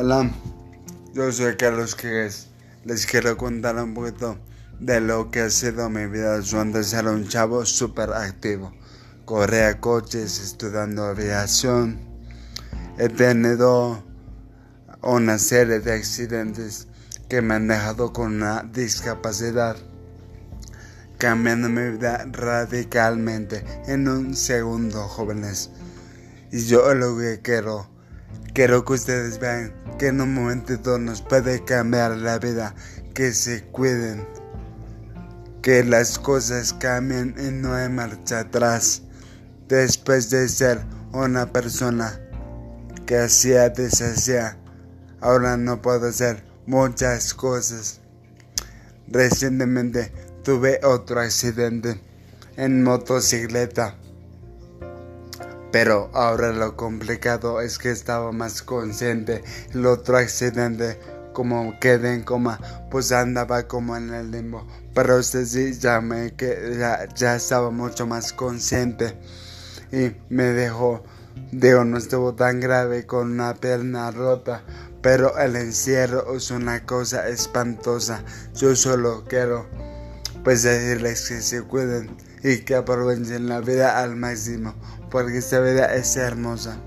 Hola, yo soy Carlos Quegues. Les quiero contar un poquito de lo que ha sido mi vida. Yo antes era un chavo súper activo. Corría coches, estudiando aviación. He tenido una serie de accidentes que me han dejado con una discapacidad, cambiando mi vida radicalmente en un segundo, jóvenes. Y yo lo que quiero, quiero que ustedes vean que en un momentito nos puede cambiar la vida, que se cuiden, que las cosas cambien y no hay marcha atrás. Después de ser una persona que hacía, deshacía, ahora no puedo hacer muchas cosas. Recientemente tuve otro accidente en motocicleta. Pero ahora lo complicado es que estaba más consciente. El otro accidente, como quedé en coma, pues andaba como en el limbo. Pero este sí ya me ya, ya estaba mucho más consciente y me dejó. Digo, no estuvo tan grave con una pierna rota, pero el encierro es una cosa espantosa. Yo solo quiero pues decirles que se cuiden y que aprovechen la vida al máximo, porque esta vida es hermosa.